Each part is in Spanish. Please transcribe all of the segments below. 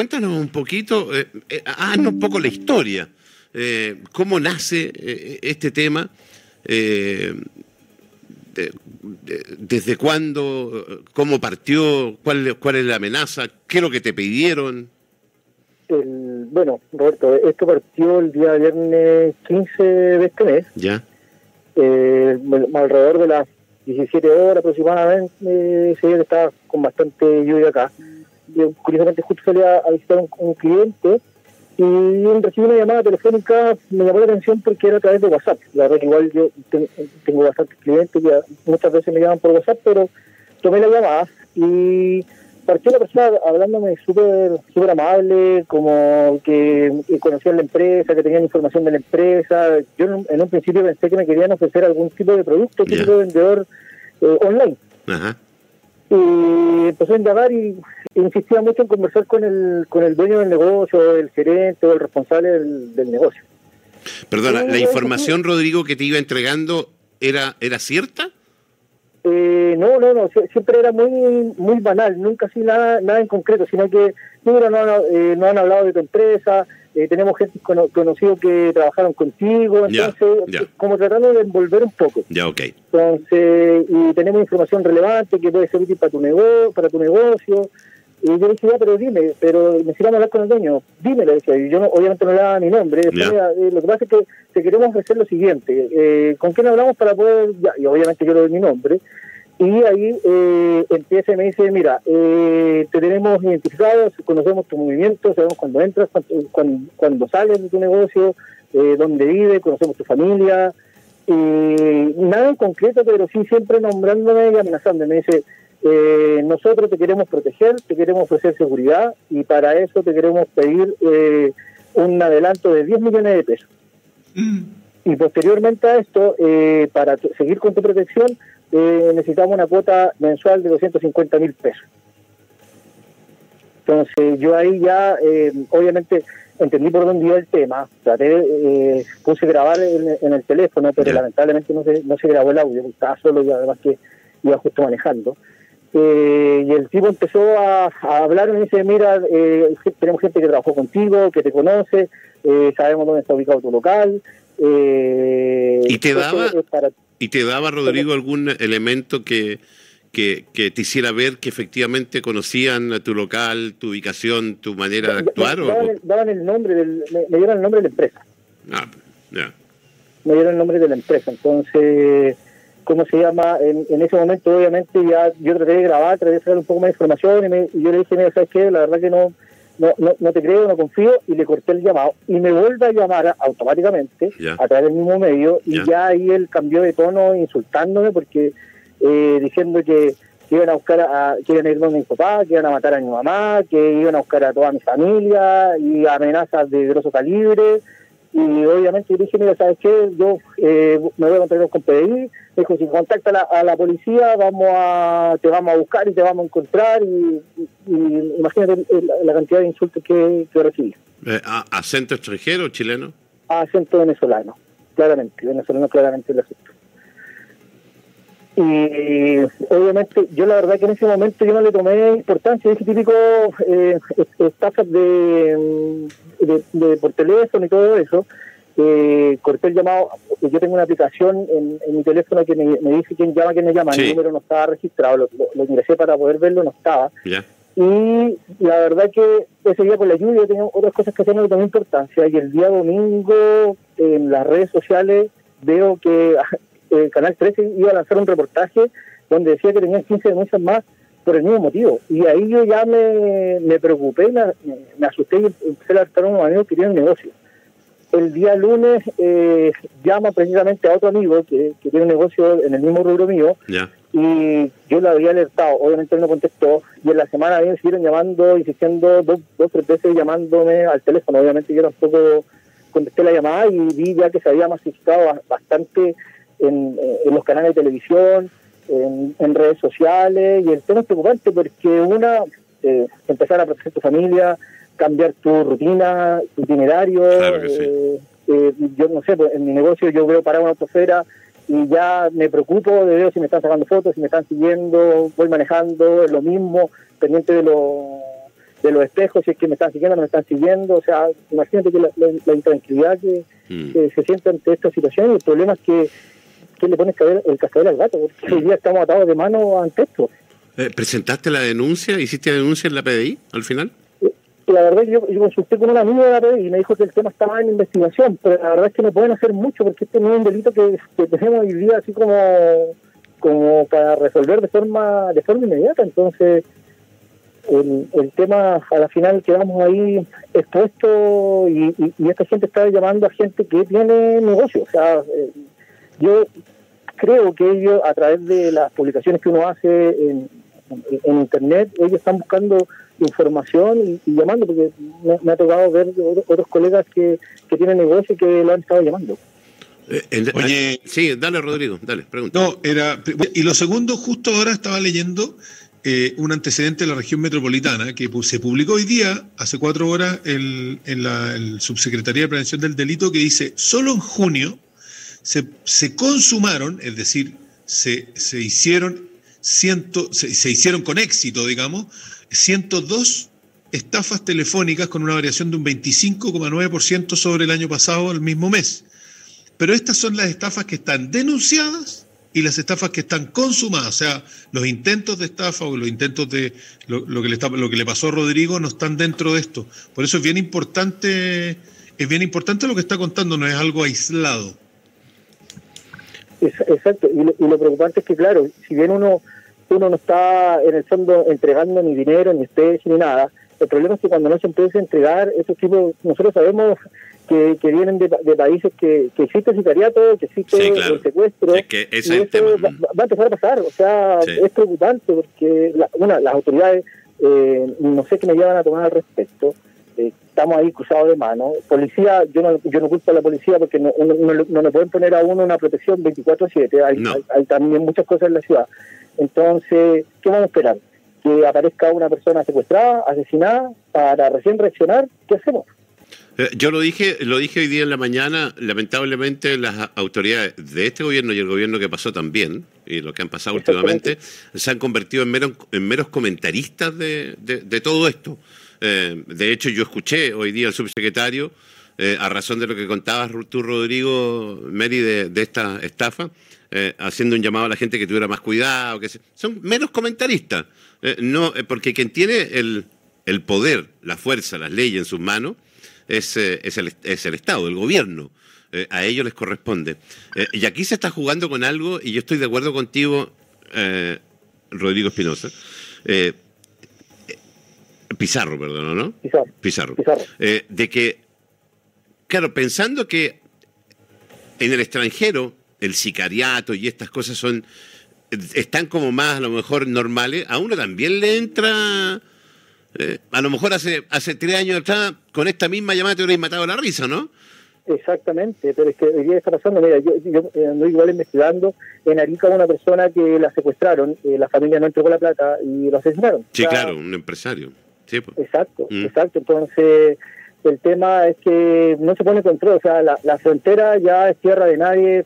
Cuéntanos un poquito, eh, eh, haznos un poco la historia. Eh, ¿Cómo nace eh, este tema? Eh, de- de- ¿Desde cuándo? ¿Cómo partió? ¿Cuál, ¿Cuál es la amenaza? ¿Qué es lo que te pidieron? El, bueno, Roberto, esto partió el día viernes 15 de este mes, ¿Ya? eh, alrededor de las 17 horas aproximadamente, que estaba con bastante lluvia acá. Yo, curiosamente justo salí a, a visitar un, un cliente y recibí una llamada telefónica, me llamó la atención porque era a través de WhatsApp. La verdad que igual yo ten- tengo bastantes clientes que muchas veces me llaman por WhatsApp, pero tomé la llamada y partió la persona hablándome súper súper amable, como que conocían la empresa, que tenían información de la empresa. Yo en un, principio pensé que me querían ofrecer algún tipo de producto, Ya. tipo de vendedor eh, online. Ajá. Y empezó a indagar y insistía mucho en conversar con el, con el dueño del negocio, el gerente o el responsable del, del negocio. Perdona, ¿la información, Rodrigo, que te iba entregando era, era cierta? Eh, no, no, no, sie- siempre era muy muy banal, nunca así nada nada en concreto, sino que, mira, no, han- eh, no han hablado de tu empresa, eh, tenemos gente cono- conocido que trabajaron contigo, entonces, como tratando de envolver un poco. Ya, ok. Entonces, y tenemos información relevante que puede ser útil para tu, nego para tu negocio. Y yo le dije, ya, pero dime, pero necesitamos hablar con el dueño, dime, le decía. Y yo no, obviamente no le daba mi nombre. Después, eh, lo que pasa es que te queremos ofrecer lo siguiente. eh, ¿Con quién hablamos para poder...? Ya, y obviamente yo le doy mi nombre. Y ahí eh, empieza y me dice, mira, eh, te tenemos identificados, conocemos tu movimiento, sabemos cuándo entras, cuándo, cuándo sales de tu negocio, eh, dónde vives, conocemos tu familia, eh, nada en concreto, pero sí siempre nombrándome y amenazándome. Me dice, eh, nosotros te queremos proteger, te queremos ofrecer seguridad y para eso te queremos pedir eh, un adelanto de 10 millones de pesos. Y posteriormente a esto, eh, para seguir con tu protección, eh, necesitamos una cuota mensual de 250 mil pesos. Entonces yo ahí ya, eh, obviamente, entendí por dónde iba el tema, traté, eh, puse grabar en, en el teléfono, pero lamentablemente no se, no se grabó el audio, porque estaba solo y además que iba justo manejando. Eh, y el tipo empezó a, a hablar y me dice, mira, eh, tenemos gente que trabajó contigo, que te conoce, eh, sabemos dónde está ubicado tu local. eh, ¿Y te daba- para- ¿Y te daba, Rodrigo, algún elemento que, que, que te hiciera ver que efectivamente conocían tu local, tu ubicación, tu manera de actuar? o- daban, el, daban el nombre, del, me, me dieron el nombre de la empresa. Ah, ya. me dieron el nombre de la empresa. Entonces, ¿cómo se llama? En, en ese momento, obviamente, ya yo traté de grabar, traté de sacar un poco más de información y, me- y yo le dije, mira, ¿sabes qué? La verdad que no, no, no, no te creo, no confío, y le corté el llamado. Y me vuelve a llamar automáticamente a través del mismo medio, y Ya. ya ahí él cambió de tono insultándome porque eh, diciendo que que iban a buscar a, que iban a ir donde mi papá, que iban a matar a mi mamá, que iban a buscar a toda mi familia y amenazas de grosso calibre. Y obviamente yo dije, mira, ¿sabes qué? Yo eh, me voy a contactar con PDI. Me dijo, si contacta a la, a la policía, vamos a, te vamos a buscar y te vamos a encontrar. Y, imagínate la cantidad de insultos que, que recibí. Eh, ¿a- ¿Acento extranjero, chileno? A acento venezolano, claramente, venezolano claramente el acento. Y obviamente yo la verdad que en ese momento yo no le tomé importancia, ese típico eh, estafas de, de, de por teléfono y todo eso. Eh, corté el llamado, yo tengo una aplicación en, en mi teléfono que me, me dice quién llama, quién me llama, Sí. el número no estaba registrado, lo, lo- lo ingresé para poder verlo, no estaba. Y la verdad que ese día con la lluvia yo tenía otras cosas que le tomé importancia. Y el día domingo en las redes sociales veo que el Canal 13 iba a lanzar un reportaje donde decía que tenían 15 denuncias más por el mismo motivo. Y ahí yo ya me, me preocupé, me, me asusté y empecé a alertar a unos amigos que tienen negocio. El día lunes eh, llama precisamente a otro amigo que, que tiene un negocio en el mismo rubro mío y yo lo había alertado, obviamente él no contestó, y en la semana a mí me siguieron llamando, insistiendo dos, dos tres veces llamándome al teléfono, obviamente yo tampoco contesté la llamada y vi ya que se había masificado ba- bastante en, en los canales de televisión, en, en redes sociales, y el tema es preocupante porque una, eh, empezar a proteger tu familia, cambiar tu rutina, tu itinerario, Claro que sí. eh, eh, yo no sé, pues, en mi negocio yo veo parar una autofera y ya me preocupo de ver si me están sacando fotos, si me están siguiendo, voy manejando, es lo mismo, pendiente de, lo, de los espejos, si es que me están siguiendo, no me están siguiendo. O sea, imagínate que la, intranquilidad mm. que, se siente ante esta situación y el problema es que, que le pones el cascabel al gato, porque hoy día estamos atados de mano ante esto. Eh, ¿Presentaste la denuncia? ¿Hiciste la denuncia en la PDI al final? Eh, la verdad es que yo, consulté con un amigo de la PDI y me dijo que el tema estaba en investigación, pero la verdad es que no pueden hacer mucho porque este no es un delito que, que tenemos hoy día así como como para resolver de forma de forma inmediata. Entonces, el, el tema a la final quedamos ahí expuestos y, y, esta gente está llamando a gente que tiene negocio. O sea, eh, yo creo que ellos, a través de las publicaciones que uno hace en, en Internet, ellos están buscando información y, llamando, porque me, ha tocado ver otros colegas que, que tienen negocio y que lo han estado llamando. Eh, Oye, sí, dale Rodrigo, dale, pregunta. No, era y lo segundo, justo ahora estaba leyendo eh, un antecedente de la región metropolitana que se publicó hoy día, hace cuatro horas, en la Subsecretaría de Prevención del Delito, que dice, solo en junio se, consumaron, es decir, se, hicieron ciento, se, hicieron con éxito, digamos, 102 estafas telefónicas con una variación de un 25,9% sobre el año pasado, el mismo mes. Pero estas son las estafas que están denunciadas y las estafas que están consumadas. O sea, los intentos de estafa o los intentos de lo, que, le lo que le pasó a Rodrigo no están dentro de esto. Por eso es bien importante, es bien importante lo que está contando, no es algo aislado. Exacto, y lo, preocupante es que, claro, si bien uno, uno no está en el fondo entregando ni dinero, ni especie, ni nada, el problema es que cuando no se empieza a entregar, esos tipos, nosotros sabemos que, que vienen de, países que, que existe sicariato, que existe el secuestro. que y esto va, a empezar a pasar. O sea, es preocupante porque una, las autoridades, eh, no sé qué me llevan a tomar al respecto. Eh, estamos ahí cruzados de mano. Policía, yo no, yo no culpo a la policía porque no, no, le pueden poner a uno una protección 24-7. Hay, hay, también muchas cosas en la ciudad. Entonces, ¿qué vamos a esperar? Que aparezca una persona secuestrada, asesinada, para recién reaccionar. ¿Qué hacemos? Eh, yo lo dije, lo dije hoy día en la mañana, lamentablemente las autoridades de este gobierno y el gobierno que pasó también, y lo que han pasado últimamente, se han convertido en meros, en meros comentaristas de, todo esto. Eh, de hecho, yo escuché hoy día al subsecretario, eh, a razón de lo que contabas tú, Rodrigo Meri, de, esta estafa, haciendo un llamado a la gente que tuviera más cuidado, que son meros comentaristas. no, porque quien tiene el, el poder, la fuerza, las leyes en sus manos, es, eh, es, el, es el Estado, el gobierno. Eh, a ellos les corresponde. Eh, y aquí se está jugando con algo, y yo estoy de acuerdo contigo, Rodrigo Espinosa. Pizarro, perdón, ¿no? Pizarro. Pizarro. de que, claro, pensando que en el extranjero el sicariato y estas cosas son están como más a lo mejor normales, a uno también le entra eh, a lo mejor hace, hace tres años atrás, con esta misma llamada te hubierais matado la risa, ¿no? Exactamente, pero es que hoy día está pasando, mira, yo, yo eh, ando igual investigando en Arica una persona que la secuestraron, eh, la familia no entregó la plata y lo asesinaron. Sí, claro, un empresario. Sí, pues. Exacto, mm. exacto. Entonces, el tema es que no se pone control, o sea, la, la frontera ya es tierra de nadie,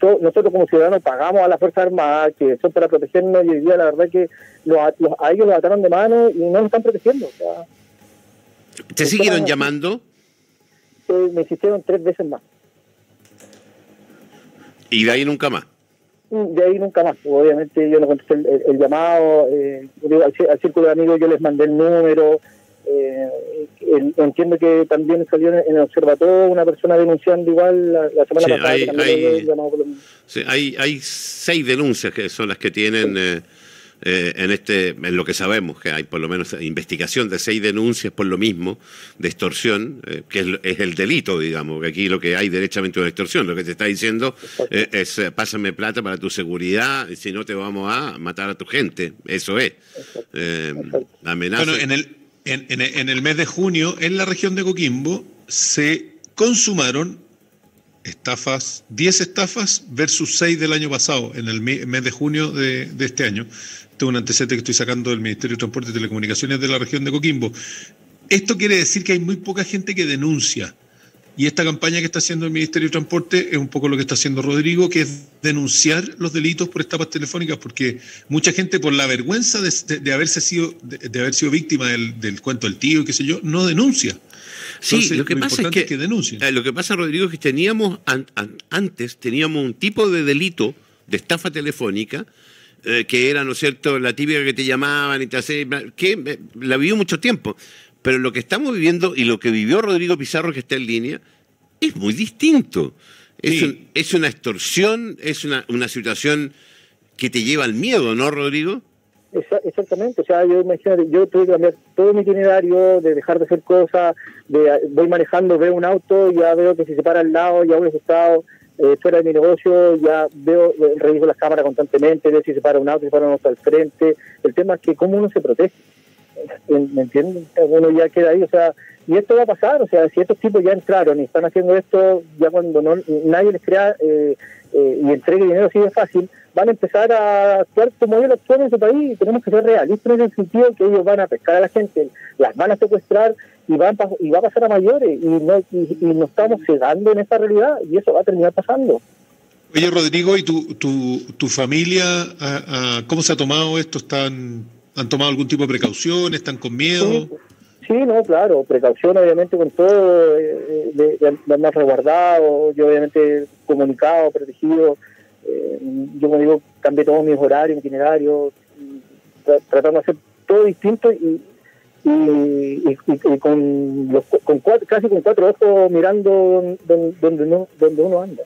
nosotros como ciudadanos pagamos a la Fuerza Armada, que son para protegernos, y hoy día la verdad que a ellos los ataron de mano y no nos están protegiendo. ¿Te siguieron llamando? Eh, me insistieron tres veces más. ¿Y de ahí nunca más? De ahí nunca más. Obviamente yo no contesté el, llamado, eh, al, círculo de amigos yo les mandé el número, eh, entiendo que también salió en el observatorio una persona denunciando igual la, semana pasada. Hay, hay, sí, hay, hay, seis denuncias que son las que tienen eh, eh, en este en lo que sabemos que hay por lo menos investigación de seis denuncias por lo mismo de extorsión eh, que es, el delito digamos que aquí lo que hay derechamente una extorsión. Lo que te está diciendo es pásame plata para tu seguridad si no te vamos a matar a tu gente. Eso es. Amenaza. Bueno, en el en, el mes de junio, en la región de Coquimbo, se consumaron estafas, 10 estafas versus 6 del año pasado, en el mes de junio de, este año. Este es un antecedente que estoy sacando del Ministerio de Transporte y Telecomunicaciones de la región de Coquimbo. Esto quiere decir que hay muy poca gente que denuncia. Y esta campaña que está haciendo el Ministerio de Transporte es un poco lo que está haciendo Rodrigo, que es denunciar los delitos por estafas telefónicas, porque mucha gente por la vergüenza de, haberse sido, de, haber sido víctima del, cuento del tío, qué sé yo, no denuncia. sí, lo que pasa es que, eh, lo que pasa, Rodrigo, es que teníamos antes teníamos un tipo de delito de estafa telefónica eh, que era, ¿no es cierto?, la típica que te llamaban y te hacían, que eh, la vivió mucho tiempo. Pero lo que estamos viviendo y lo que vivió Rodrigo Pizarro, que está en línea, es muy distinto. Es, es una extorsión, es una, una situación que te lleva al miedo, ¿no, Rodrigo? Exactamente, o sea, yo imagínate, yo tuve que cambiar todo mi itinerario, de dejar de hacer cosas, de, voy manejando, veo un auto, ya veo que si se para al lado, ya voy asustado, eh, fuera de mi negocio, ya veo, reviso las cámaras constantemente, veo si se para un auto, si se para un auto al frente. El tema es que cómo uno se protege. ¿me entienden? Uno ya queda ahí, o sea, y esto va a pasar, o sea, si estos tipos ya entraron y están haciendo esto, ya cuando no nadie les crea eh, eh, y entregue dinero así de fácil, van a empezar a actuar como ellos actúan en su país y tenemos que ser realistas en el sentido que ellos van a pescar a la gente, las van a secuestrar y, van, y va a pasar a mayores y, no, y, nos estamos cegando en esta realidad y eso va a terminar pasando. Oye, Rodrigo, ¿y tu, tu, tu familia, cómo se ha tomado esto? ¿Están ¿Han tomado algún tipo de precaución? ¿Están con miedo? Sí, no, claro, precaución obviamente con todo, eh, de, de, andar resguardado, yo obviamente comunicado, protegido. Eh, yo como digo, cambié todos mis horarios, mi itinerario, tratando de hacer todo distinto y, y, con, los, con casi con cuatro ojos mirando donde, donde, donde uno anda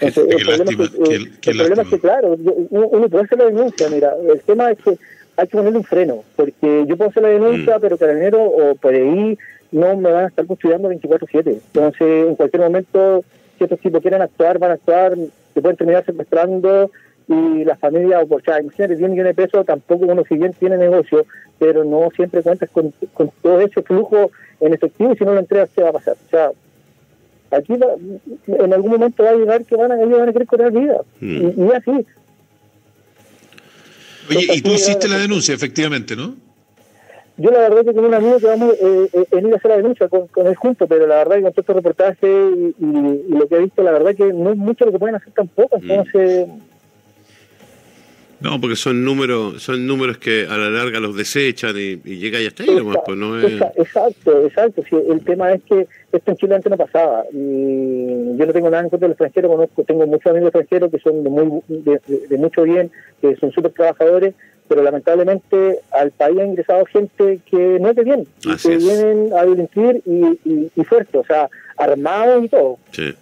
el, problema, es que, claro, uno puede hacer la denuncia, mira, el tema es que hay que ponerle un freno, porque yo puedo hacer la denuncia, mm. pero Carabinero o por ahí no me van a estar custodiando 24-7. Entonces, en cualquier momento, si estos tipos quieren actuar, van a actuar, se pueden terminar secuestrando y la familia, o sea, imagínate, 10 millones de pesos, tampoco uno si bien tiene negocio, pero no siempre cuentas con, con todo ese flujo en efectivo y si no lo entregas, ¿qué va a pasar? O sea, aquí en algún momento va a llegar que van a, ellos van a querer cobrar vida. Hmm. Y, así. Oye, y tú hiciste la denuncia, efectivamente, ¿no? Yo la verdad que con un amigo que vamos eh, eh, en ir a hacer la denuncia con, con él junto, pero la verdad que con todo este reportaje y, lo que he visto, la verdad que no es mucho lo que pueden hacer tampoco, hmm. entonces... No, porque son números, son números que a la larga los desechan y, llega y hasta ahí nomás, pues no es... Exacto, exacto. el tema es que esto en Chile antes no pasaba. Y yo no tengo nada en contra del extranjero, conozco, tengo muchos amigos extranjeros que son de, muy, de, mucho bien, que son súper trabajadores, pero lamentablemente al país ha ingresado gente que no es de bien, que vienen a delinquir y, y, fuerte, o sea, armados y todo. Sí.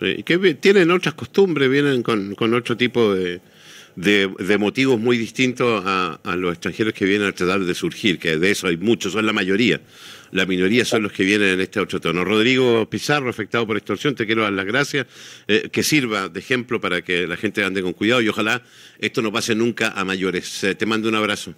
Y que tienen otras costumbres, vienen con, con otro tipo de de, motivos muy distintos a, los extranjeros que vienen a tratar de surgir, que de eso hay muchos, son la mayoría. La minoría son los que vienen en este otro tono. Rodrigo Pizarro, afectado por extorsión, te quiero dar las gracias. Eh, que sirva de ejemplo para que la gente ande con cuidado y ojalá esto no pase nunca a mayores. Eh, te mando un abrazo.